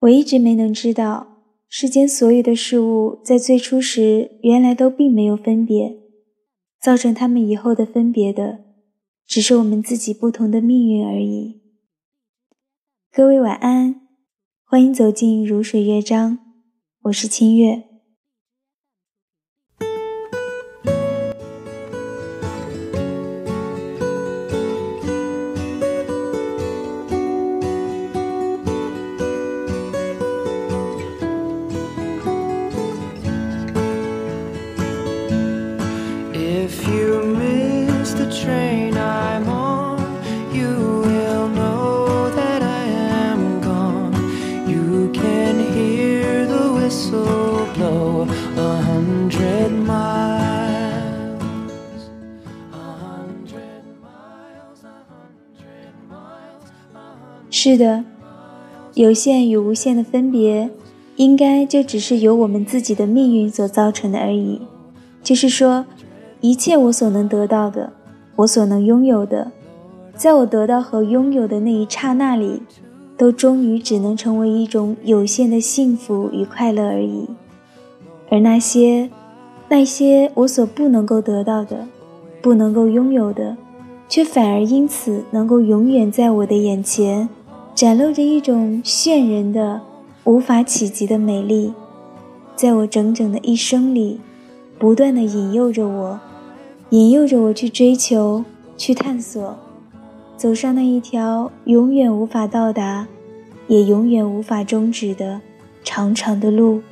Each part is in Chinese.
我一直没能知道，世间所有的事物在最初时原来都并没有分别，造成他们以后的分别的，只是我们自己不同的命运而已。各位晚安，欢迎走进如水乐章，我是清月。是的，有限与无限的分别，应该就只是由我们自己的命运所造成的而已。就是说，一切我所能得到的，我所能拥有的，在我得到和拥有的那一刹那里，都终于只能成为一种有限的幸福与快乐而已。而那些，那些我所不能够得到的，不能够拥有的，却反而因此能够永远在我的眼前。展露着一种炫人的、无法企及的美丽，在我整整的一生里，不断的引诱着我，引诱着我去追求、去探索，走上那一条永远无法到达，也永远无法终止的长长的路。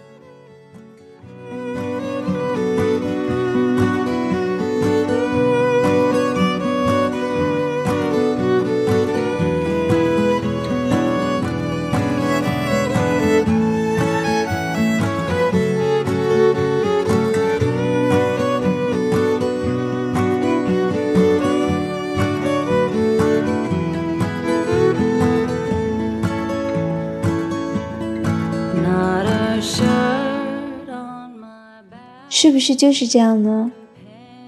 是不是就是这样呢？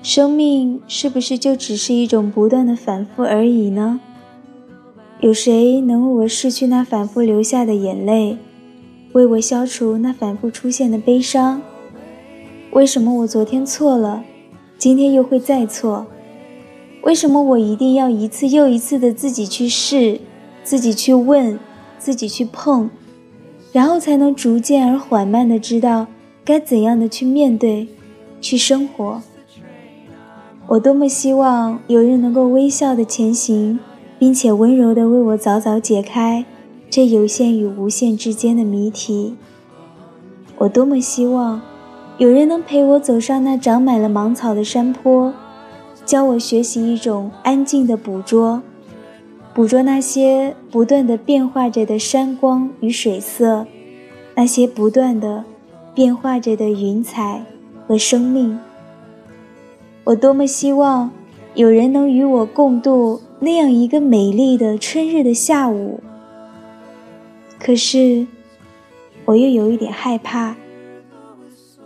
生命是不是就只是一种不断的反复而已呢？有谁能为我拭去那反复流下的眼泪，为我消除那反复出现的悲伤？为什么我昨天错了，今天又会再错？为什么我一定要一次又一次的自己去试，自己去问，自己去碰，然后才能逐渐而缓慢的知道？该怎样的去面对，去生活？我多么希望有人能够微笑的前行，并且温柔的为我早早解开这有限与无限之间的谜题。我多么希望有人能陪我走上那长满了芒草的山坡，教我学习一种安静的捕捉，捕捉那些不断的变化着的山光与水色，那些不断的。变化着的云彩和生命，我多么希望有人能与我共度那样一个美丽的春日的下午。可是，我又有一点害怕，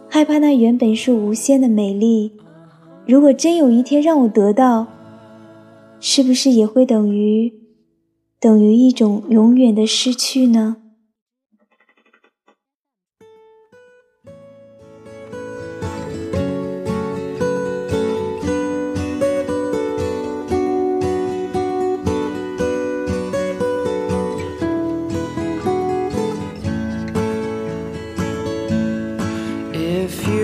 害怕那原本是无限的美丽，如果真有一天让我得到，是不是也会等于，等于一种永远的失去呢？three, Lord,